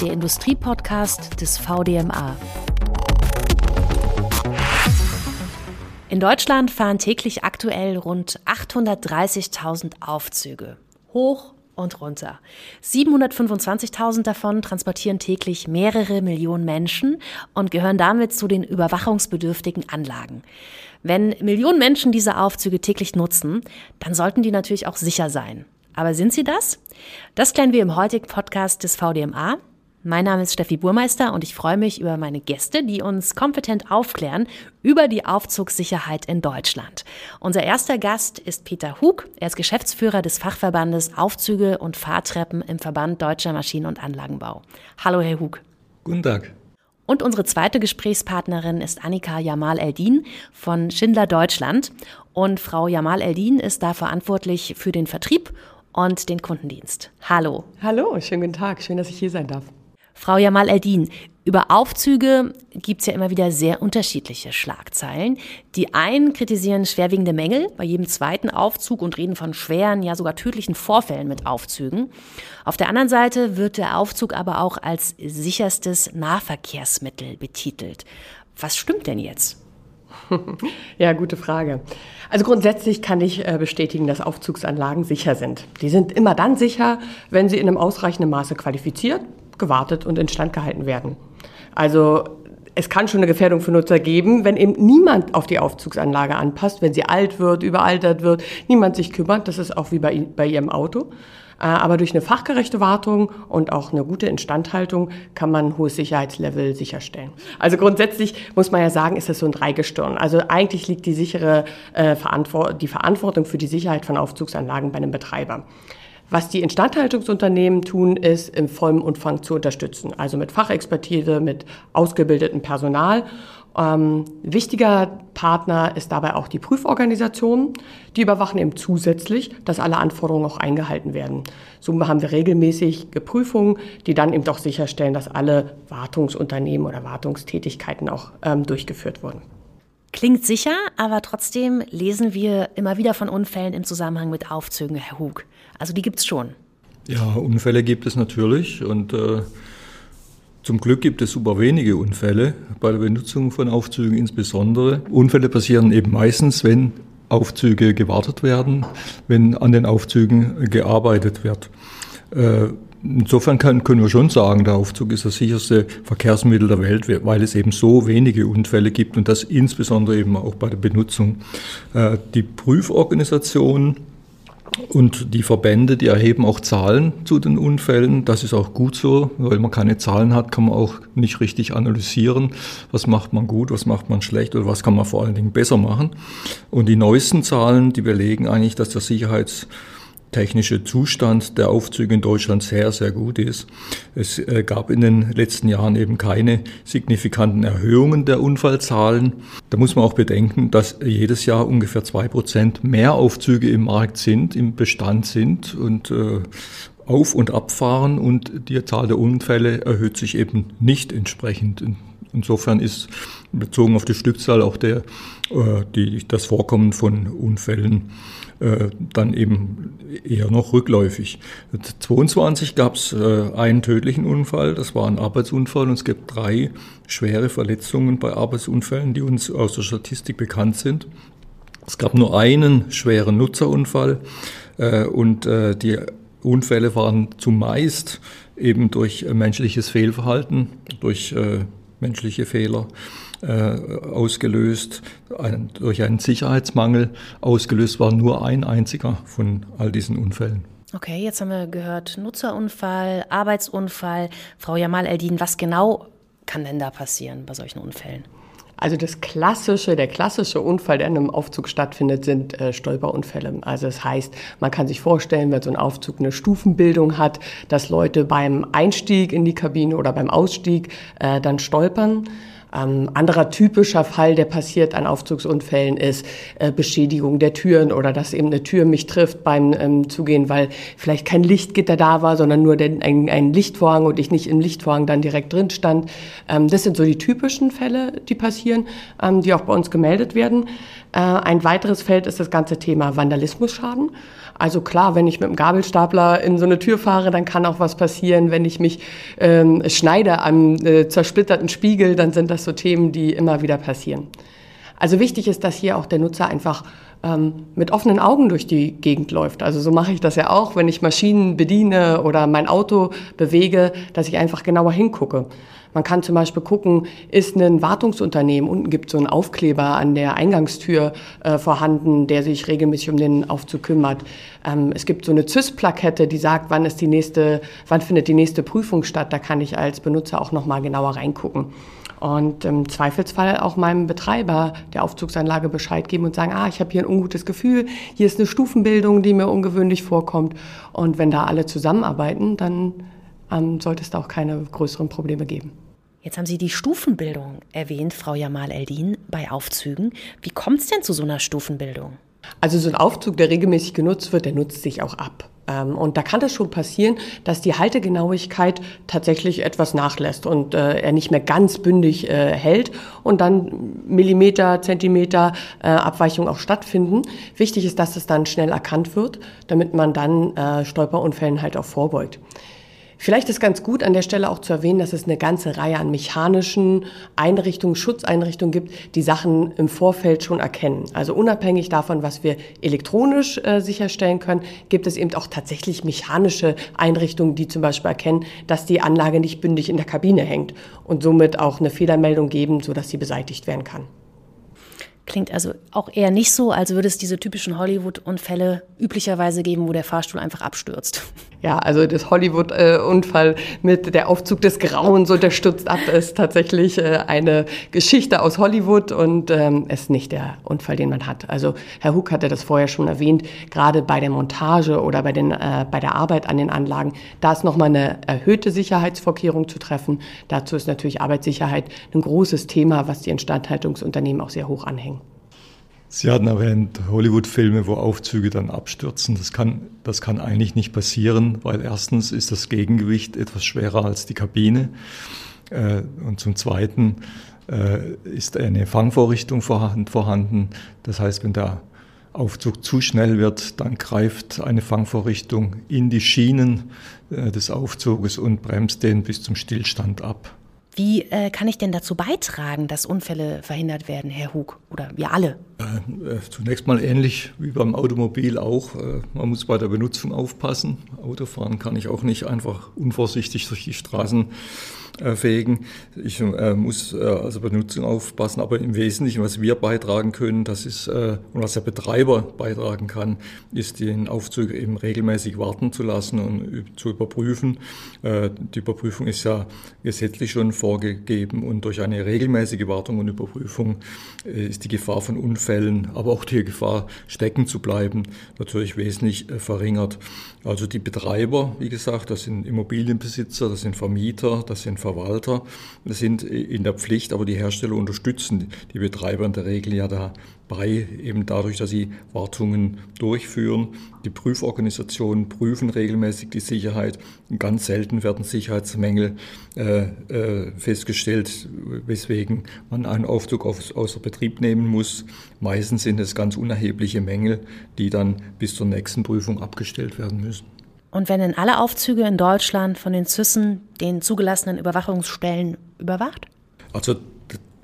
der Industriepodcast des VDMA. In Deutschland fahren täglich aktuell rund 830.000 Aufzüge. Hoch und runter. 725.000 davon transportieren täglich mehrere Millionen Menschen und gehören damit zu den überwachungsbedürftigen Anlagen. Wenn Millionen Menschen diese Aufzüge täglich nutzen, dann sollten die natürlich auch sicher sein. Aber sind sie das? Das klären wir im heutigen Podcast des VDMA. Mein Name ist Steffi Burmeister und ich freue mich über meine Gäste, die uns kompetent aufklären über die Aufzugssicherheit in Deutschland. Unser erster Gast ist Peter Hug. Er ist Geschäftsführer des Fachverbandes Aufzüge und Fahrtreppen im Verband Deutscher Maschinen- und Anlagenbau. Hallo, Herr Hug. Guten Tag. Und unsere zweite Gesprächspartnerin ist Annika Jamal Eldin von Schindler Deutschland. Und Frau Jamal Eldin ist da verantwortlich für den Vertrieb und den Kundendienst. Hallo. Hallo, schönen guten Tag. Schön, dass ich hier sein darf. Frau Jamal Eldin, über Aufzüge gibt es ja immer wieder sehr unterschiedliche Schlagzeilen. Die einen kritisieren schwerwiegende Mängel bei jedem zweiten Aufzug und reden von schweren, ja sogar tödlichen Vorfällen mit Aufzügen. Auf der anderen Seite wird der Aufzug aber auch als sicherstes Nahverkehrsmittel betitelt. Was stimmt denn jetzt? Ja, gute Frage. Also grundsätzlich kann ich äh, bestätigen, dass Aufzugsanlagen sicher sind. Die sind immer dann sicher, wenn sie in einem ausreichenden Maße qualifiziert gewartet und instand gehalten werden. Also es kann schon eine Gefährdung für Nutzer geben, wenn eben niemand auf die Aufzugsanlage anpasst, wenn sie alt wird, überaltert wird, niemand sich kümmert. Das ist auch wie bei, bei Ihrem Auto. Äh, aber durch eine fachgerechte Wartung und auch eine gute Instandhaltung kann man ein hohes Sicherheitslevel sicherstellen. Also grundsätzlich muss man ja sagen, ist das so ein Dreigestirn. Also eigentlich liegt die sichere äh, Verantwort die Verantwortung für die Sicherheit von Aufzugsanlagen bei einem Betreiber. Was die Instandhaltungsunternehmen tun, ist im vollen Umfang zu unterstützen, also mit Fachexpertise, mit ausgebildetem Personal. Ähm, wichtiger Partner ist dabei auch die Prüforganisation. Die überwachen eben zusätzlich, dass alle Anforderungen auch eingehalten werden. So haben wir regelmäßig Prüfungen, die dann eben doch sicherstellen, dass alle Wartungsunternehmen oder Wartungstätigkeiten auch ähm, durchgeführt wurden. Klingt sicher, aber trotzdem lesen wir immer wieder von Unfällen im Zusammenhang mit Aufzügen, Herr Hug. Also die gibt es schon. Ja, Unfälle gibt es natürlich und äh, zum Glück gibt es super wenige Unfälle bei der Benutzung von Aufzügen insbesondere. Unfälle passieren eben meistens, wenn Aufzüge gewartet werden, wenn an den Aufzügen gearbeitet wird. Äh, Insofern können wir schon sagen, der Aufzug ist das sicherste Verkehrsmittel der Welt, weil es eben so wenige Unfälle gibt und das insbesondere eben auch bei der Benutzung. Äh, die Prüforganisation und die Verbände, die erheben auch Zahlen zu den Unfällen. Das ist auch gut so, weil man keine Zahlen hat, kann man auch nicht richtig analysieren, was macht man gut, was macht man schlecht oder was kann man vor allen Dingen besser machen. Und die neuesten Zahlen, die belegen eigentlich, dass der Sicherheits technische Zustand der Aufzüge in Deutschland sehr, sehr gut ist. Es äh, gab in den letzten Jahren eben keine signifikanten Erhöhungen der Unfallzahlen. Da muss man auch bedenken, dass jedes Jahr ungefähr zwei Prozent mehr Aufzüge im Markt sind, im Bestand sind und äh, auf- und abfahren und die Zahl der Unfälle erhöht sich eben nicht entsprechend. Insofern ist bezogen auf die Stückzahl auch der, äh, die, das Vorkommen von Unfällen äh, dann eben eher noch rückläufig. 22 gab es äh, einen tödlichen Unfall, das war ein Arbeitsunfall und es gibt drei schwere Verletzungen bei Arbeitsunfällen, die uns aus der Statistik bekannt sind. Es gab nur einen schweren Nutzerunfall äh, und äh, die Unfälle waren zumeist eben durch menschliches Fehlverhalten, durch äh, menschliche Fehler äh, ausgelöst, ein, durch einen Sicherheitsmangel ausgelöst war nur ein einziger von all diesen Unfällen. Okay, jetzt haben wir gehört Nutzerunfall, Arbeitsunfall. Frau Jamal Eldin, was genau kann denn da passieren bei solchen Unfällen? Also das klassische, der klassische Unfall, der in einem Aufzug stattfindet, sind äh, Stolperunfälle. Also das heißt, man kann sich vorstellen, wenn so ein Aufzug eine Stufenbildung hat, dass Leute beim Einstieg in die Kabine oder beim Ausstieg äh, dann stolpern. Ähm, anderer typischer Fall, der passiert an Aufzugsunfällen, ist äh, Beschädigung der Türen oder dass eben eine Tür mich trifft beim ähm, Zugehen, weil vielleicht kein Lichtgitter da war, sondern nur den, ein, ein Lichtvorhang und ich nicht im Lichtvorhang dann direkt drin stand. Ähm, das sind so die typischen Fälle, die passieren, ähm, die auch bei uns gemeldet werden. Äh, ein weiteres Feld ist das ganze Thema Vandalismusschaden. Also klar, wenn ich mit dem Gabelstapler in so eine Tür fahre, dann kann auch was passieren. Wenn ich mich ähm, schneide am äh, zersplitterten Spiegel, dann sind das so Themen, die immer wieder passieren. Also wichtig ist, dass hier auch der Nutzer einfach ähm, mit offenen Augen durch die Gegend läuft. Also so mache ich das ja auch, wenn ich Maschinen bediene oder mein Auto bewege, dass ich einfach genauer hingucke. Man kann zum Beispiel gucken, ist ein Wartungsunternehmen, unten gibt es so einen Aufkleber an der Eingangstür äh, vorhanden, der sich regelmäßig um den Aufzug kümmert. Ähm, es gibt so eine CIS-Plakette, die sagt, wann ist die nächste, wann findet die nächste Prüfung statt. Da kann ich als Benutzer auch nochmal genauer reingucken und im Zweifelsfall auch meinem Betreiber der Aufzugsanlage Bescheid geben und sagen, ah, ich habe hier ein ungutes Gefühl, hier ist eine Stufenbildung, die mir ungewöhnlich vorkommt. Und wenn da alle zusammenarbeiten, dann ähm, sollte es da auch keine größeren Probleme geben. Jetzt haben Sie die Stufenbildung erwähnt, Frau Jamal Eldin, bei Aufzügen. Wie kommt es denn zu so einer Stufenbildung? Also so ein Aufzug, der regelmäßig genutzt wird, der nutzt sich auch ab. Ähm, und da kann es schon passieren, dass die Haltegenauigkeit tatsächlich etwas nachlässt und äh, er nicht mehr ganz bündig äh, hält und dann Millimeter, Zentimeter äh, Abweichung auch stattfinden. Wichtig ist, dass es dann schnell erkannt wird, damit man dann Stolperunfällen halt auch vorbeugt. Vielleicht ist ganz gut an der Stelle auch zu erwähnen, dass es eine ganze Reihe an mechanischen Einrichtungen, Schutzeinrichtungen gibt, die Sachen im Vorfeld schon erkennen. Also unabhängig davon, was wir elektronisch äh, sicherstellen können, gibt es eben auch tatsächlich mechanische Einrichtungen, die zum Beispiel erkennen, dass die Anlage nicht bündig in der Kabine hängt und somit auch eine Fehlermeldung geben, sodass sie beseitigt werden kann. Klingt also auch eher nicht so, als würde es diese typischen Hollywood-Unfälle üblicherweise geben, wo der Fahrstuhl einfach abstürzt. Ja, also das Hollywood-Unfall mit der Aufzug des Grauens und der stürzt ab ist tatsächlich äh, eine Geschichte aus Hollywood und ähm, ist nicht der Unfall, den man hat. Also Herr Huck hatte das vorher schon erwähnt, gerade bei der Montage oder bei, den, äh, bei der Arbeit an den Anlagen, da ist nochmal eine erhöhte Sicherheitsvorkehrung zu treffen. Dazu ist natürlich Arbeitssicherheit ein großes Thema, was die Instandhaltungsunternehmen auch sehr hoch anhängen. Sie hatten erwähnt, Hollywood-Filme, wo Aufzüge dann abstürzen. Das kann, das kann eigentlich nicht passieren, weil erstens ist das Gegengewicht etwas schwerer als die Kabine. Äh, und zum Zweiten äh, ist eine Fangvorrichtung vorhanden. Das heißt, wenn der Aufzug zu schnell wird, dann greift eine Fangvorrichtung in die Schienen äh, des Aufzuges und bremst den bis zum Stillstand ab. Wie äh, kann ich denn dazu beitragen, dass Unfälle verhindert werden, Herr Hug? Oder wir alle? Äh, äh, zunächst mal ähnlich wie beim Automobil auch. Äh, man muss bei der Benutzung aufpassen. Autofahren kann ich auch nicht einfach unvorsichtig durch die Straßen fähigen. Ich äh, muss äh, also Benutzung aufpassen, aber im Wesentlichen, was wir beitragen können, das ist, äh, und was der Betreiber beitragen kann, ist den Aufzug eben regelmäßig warten zu lassen und zu überprüfen. die Überprüfung ist ja gesetzlich schon vorgegeben und durch eine regelmäßige Wartung und Überprüfung ist die Gefahr von Unfällen, aber auch die Gefahr, stecken zu bleiben, natürlich wesentlich verringert. Also die Betreiber, wie gesagt, das sind Immobilienbesitzer, das sind Vermieter, das sind Verwalter, sind in der Pflicht, aber die Hersteller unterstützen die Betreiber in der Regel ja dabei, eben dadurch, dass sie Wartungen durchführen. Die Prüforganisationen prüfen regelmäßig die Sicherheit. Ganz selten werden Sicherheitsmängel äh, äh, festgestellt, weswegen man einen Aufzug aus, außer Betrieb nehmen muss. Meistens sind es ganz unerhebliche Mängel, die dann bis zur nächsten Prüfung abgestellt werden müssen. Und wenn in alle Aufzüge in Deutschland von den Züssen den zugelassenen Überwachungsstellen überwacht? Also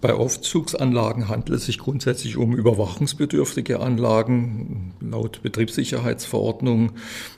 bei Aufzugsanlagen handelt es sich grundsätzlich um überwachungsbedürftige Anlagen. Laut Betriebssicherheitsverordnung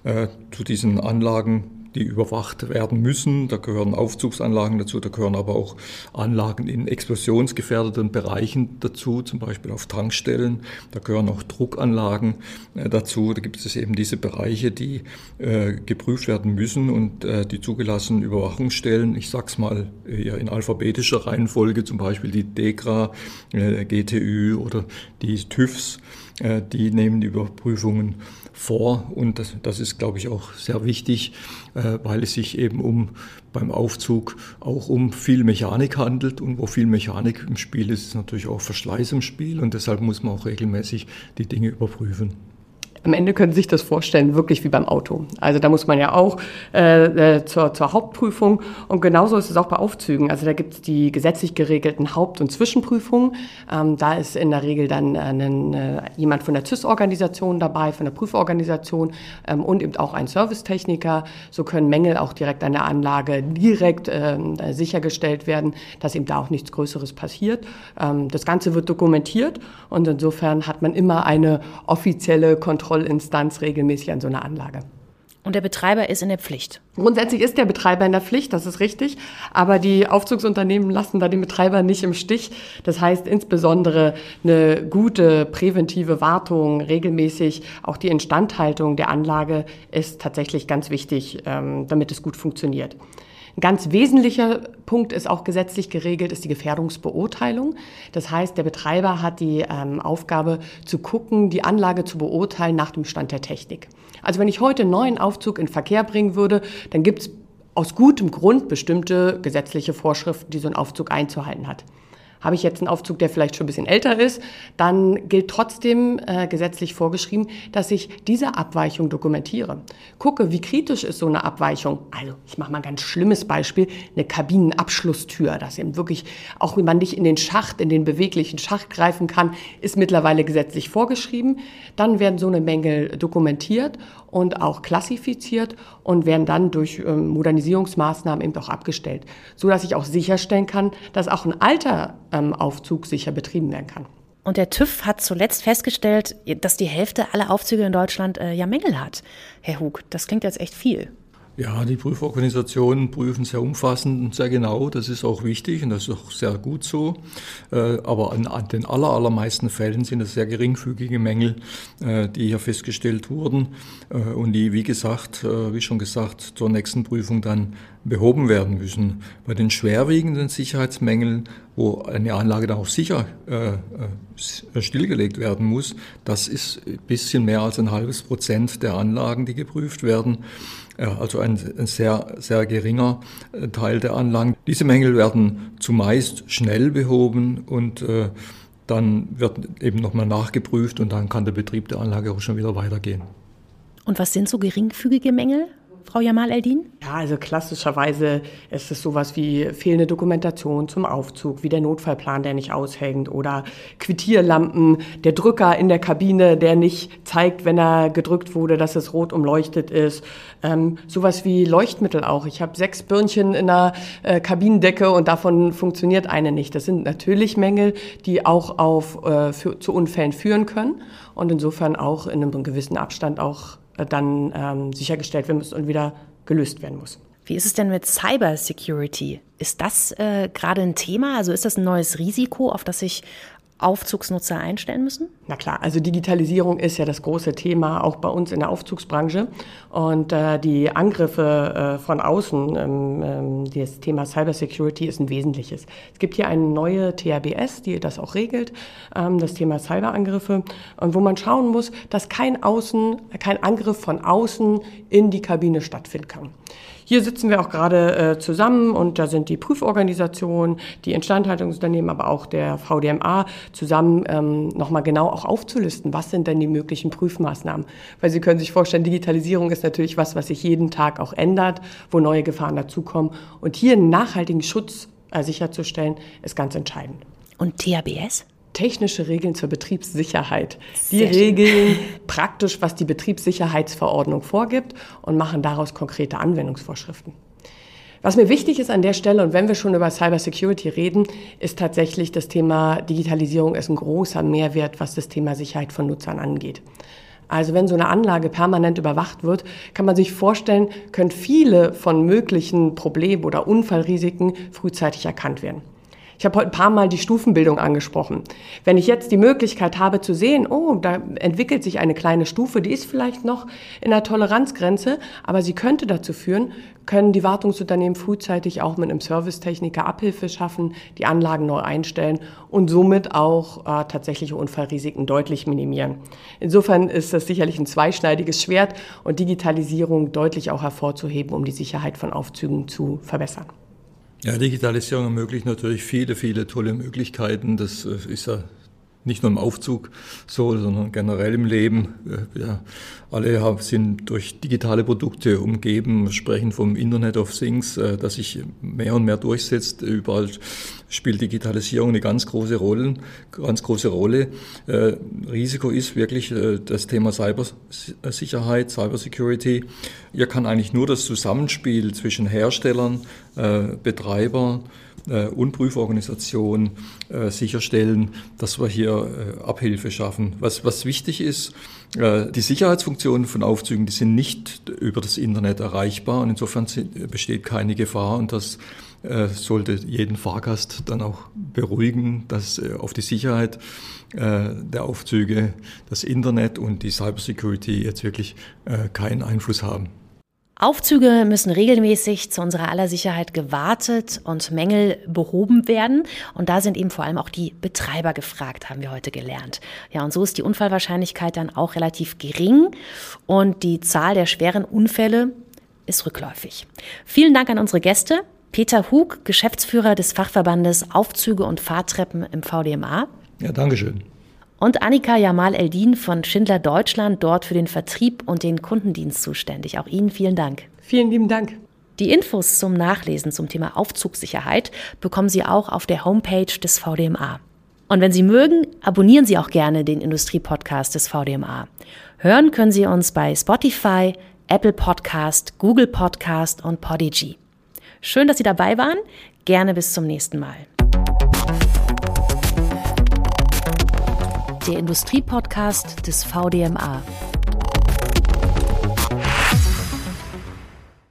äh, zu diesen Anlagen die überwacht werden müssen. Da gehören Aufzugsanlagen dazu, da gehören aber auch Anlagen in explosionsgefährdeten Bereichen dazu, zum Beispiel auf Tankstellen. Da gehören auch Druckanlagen äh, dazu. Da gibt es eben diese Bereiche, die äh, geprüft werden müssen und äh, die zugelassenen Überwachungsstellen, ich sag's mal eher in alphabetischer Reihenfolge, zum Beispiel die DEGRA, äh, GTÜ oder die TÜVs, äh, die nehmen die Überprüfungen vor. Und das, das ist, glaube ich, auch sehr wichtig, äh, weil es sich eben um beim Aufzug auch um viel Mechanik handelt. Und wo viel Mechanik im Spiel ist, ist natürlich auch Verschleiß im Spiel. Und deshalb muss man auch regelmäßig die Dinge überprüfen. Am Ende können Sie sich das vorstellen, wirklich wie beim Auto. Also da muss man ja auch äh, äh zur, zur Hauptprüfung und genauso ist es auch bei Aufzügen. Also da gibt es die gesetzlich geregelten Haupt- und Zwischenprüfungen. Ähm, da ist in der Regel dann äh, äh, jemand von der CIS-Organisation dabei, von der Prüforganisation ähm, und eben auch ein Servicetechniker. So können Mängel auch direkt an der Anlage direkt ähm, sichergestellt werden, dass eben da auch nichts Größeres passiert. Ähm, das Ganze wird dokumentiert und insofern hat man immer eine offizielle Kontrolle Kontrollinstanz regelmäßig an so einer Anlage. Und der Betreiber ist in der Pflicht. Grundsätzlich ist der Betreiber in der Pflicht, das ist richtig. Aber die Aufzugsunternehmen lassen da den Betreiber nicht im Stich. Das heißt insbesondere eine gute präventive Wartung, regelmäßig auch die Instandhaltung der Anlage ist tatsächlich ganz wichtig, ähm, damit es gut funktioniert. Ein ganz wesentlicher Punkt ist auch gesetzlich geregelt, ist die Gefährdungsbeurteilung. Das heißt, der Betreiber hat die ähm, Aufgabe zu gucken, die Anlage zu beurteilen nach dem Stand der Technik. Also wenn ich heute einen neuen Aufzug in Verkehr bringen würde, dann gibt es aus gutem Grund bestimmte gesetzliche Vorschriften, die so ein Aufzug einzuhalten hat. Habe ich jetzt einen Aufzug, der vielleicht schon ein bisschen älter ist, dann gilt trotzdem äh, gesetzlich vorgeschrieben, dass ich diese Abweichung dokumentiere. Gucke, wie kritisch ist so eine Abweichung. Also ich mache mal ein ganz schlimmes Beispiel, eine Kabinenabschlusstür, dass eben wirklich auch man nicht in den Schacht, in den beweglichen Schacht greifen kann, ist mittlerweile gesetzlich vorgeschrieben. Dann werden so eine Mängel dokumentiert und auch klassifiziert und werden dann durch ähm, Modernisierungsmaßnahmen eben auch abgestellt, so dass ich auch sicherstellen kann, dass auch ein alter ähm, Aufzug sicher betrieben werden kann. Und der TÜV hat zuletzt festgestellt, dass die Hälfte aller Aufzüge in Deutschland äh, ja Mängel hat. Herr Hug, das klingt jetzt echt viel. Ja, die Prüforganisationen prüfen sehr umfassend und sehr genau. Das ist auch wichtig und das ist auch sehr gut so. Äh, aber an, den allermeisten Fällen sind es sehr geringfügige Mängel, äh, die hier festgestellt wurden äh, und die, wie gesagt, wie schon gesagt, zur nächsten Prüfung dann behoben werden müssen. Bei den schwerwiegenden Sicherheitsmängeln, wo eine Anlage dann auch sicher stillgelegt werden muss, das ist ein bisschen mehr als ein halbes Prozent der Anlagen, die geprüft werden. Also ein, ein, sehr, sehr geringer äh, Teil der Anlagen. Diese Mängel werden zumeist schnell behoben und äh, dann wird eben nochmal nachgeprüft und dann kann der Betrieb der Anlage auch schon wieder weitergehen. Und was sind so geringfügige Mängel? Frau Jamal Eldin? Ja, also klassischerweise ist es sowas wie fehlende Dokumentation zum Aufzug, wie der Notfallplan, der nicht aushängt oder Quittierlampen, der Drücker in der Kabine, der nicht zeigt, wenn er gedrückt wurde, dass es rot umleuchtet ist. Ähm, sowas wie Leuchtmittel auch. Ich habe sechs Birnchen in der äh, Kabinendecke und davon funktioniert eine nicht. Das sind natürlich Mängel, die auch auf, äh, für, zu Unfällen führen können und insofern auch in einem gewissen Abstand auch dann ähm, sichergestellt werden muss und wieder gelöst werden muss. Wie ist es denn mit Cyber Security? Ist das äh, gerade ein Thema? Also ist das ein neues Risiko, auf das sich Aufzugsnutzer einstellen müssen? Na klar, also Digitalisierung ist ja das große Thema auch bei uns in der Aufzugsbranche und äh, die Angriffe äh, von außen, ähm, ähm, das Thema Cybersecurity ist ein wesentliches. Es gibt hier eine neue THBS, die das auch regelt, ähm, das Thema Cyberangriffe und wo man schauen muss, dass kein Außen, kein Angriff von außen in die Kabine stattfinden kann. Hier sitzen wir auch gerade äh, zusammen und da sind die Prüforganisationen, die Instandhaltungsunternehmen, aber auch der VDMA zusammen ähm, nochmal genau auch aufzulisten, was sind denn die möglichen Prüfmaßnahmen. Weil Sie können sich vorstellen, Digitalisierung ist natürlich was, was sich jeden Tag auch ändert, wo neue Gefahren dazukommen. Und hier einen nachhaltigen Schutz äh, sicherzustellen, ist ganz entscheidend. Und THBS? Technische Regeln zur Betriebssicherheit. Die regeln praktisch, was die Betriebssicherheitsverordnung vorgibt und machen daraus konkrete Anwendungsvorschriften. Was mir wichtig ist an der Stelle, und wenn wir schon über Cybersecurity reden, ist tatsächlich das Thema Digitalisierung ist ein großer Mehrwert, was das Thema Sicherheit von Nutzern angeht. Also wenn so eine Anlage permanent überwacht wird, kann man sich vorstellen, können viele von möglichen Problemen oder Unfallrisiken frühzeitig erkannt werden. Ich habe heute ein paar Mal die Stufenbildung angesprochen. Wenn ich jetzt die Möglichkeit habe zu sehen, oh, da entwickelt sich eine kleine Stufe, die ist vielleicht noch in der Toleranzgrenze, aber sie könnte dazu führen, können die Wartungsunternehmen frühzeitig auch mit einem Servicetechniker Abhilfe schaffen, die Anlagen neu einstellen und somit auch äh, tatsächliche Unfallrisiken deutlich minimieren. Insofern ist das sicherlich ein zweischneidiges Schwert und Digitalisierung deutlich auch hervorzuheben, um die Sicherheit von Aufzügen zu verbessern. Ja, Digitalisierung ermöglicht natürlich viele, viele tolle Möglichkeiten. Das äh, ist ja nicht nur im Aufzug so, sondern generell im Leben. Wir alle sind durch digitale Produkte umgeben, sprechen vom Internet of Things, äh, das sich mehr und mehr durchsetzt. Überall spielt Digitalisierung eine ganz große Rolle. Ganz große Rolle. Äh, Risiko ist wirklich äh, das Thema Cybersicherheit, Cybersecurity. Hier kann eigentlich nur das Zusammenspiel zwischen Herstellern, Betreibern, äh, und Prüforganisation äh, sicherstellen, dass wir hier äh, Abhilfe schaffen. Was, was wichtig ist, äh, die Sicherheitsfunktionen von Aufzügen, die sind nicht über das Internet erreichbar und insofern sind, besteht keine Gefahr und das äh, sollte jeden Fahrgast dann auch beruhigen, dass äh, auf die Sicherheit der Aufzüge das Internet und die Cybersecurity jetzt wirklich keinen Einfluss haben. Aufzüge müssen regelmäßig zu unserer aller Sicherheit gewartet und Mängel behoben werden. Und da sind eben vor allem auch die Betreiber gefragt, haben wir heute gelernt. Ja, und so ist die Unfallwahrscheinlichkeit dann auch relativ gering und die Zahl der schweren Unfälle ist rückläufig. Vielen Dank an unsere Gäste. Peter Hug, Geschäftsführer des Fachverbandes Aufzüge und Fahrtreppen im VDMA. Ja, Dankeschön und Annika Jamal Eldin von Schindler Deutschland, dort für den Vertrieb und den Kundendienst zuständig. Auch Ihnen vielen Dank. Vielen lieben Dank. Die Infos zum Nachlesen zum Thema Aufzugssicherheit bekommen Sie auch auf der Homepage des VDMA. Und wenn Sie mögen, abonnieren Sie auch gerne den Industriepodcast des VDMA. Hören können Sie uns bei Spotify, Apple Podcast, Google Podcast und Podigy. Schön, dass Sie dabei waren. Gerne bis zum nächsten Mal. Der Industriepodcast des VDMA.